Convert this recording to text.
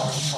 hard.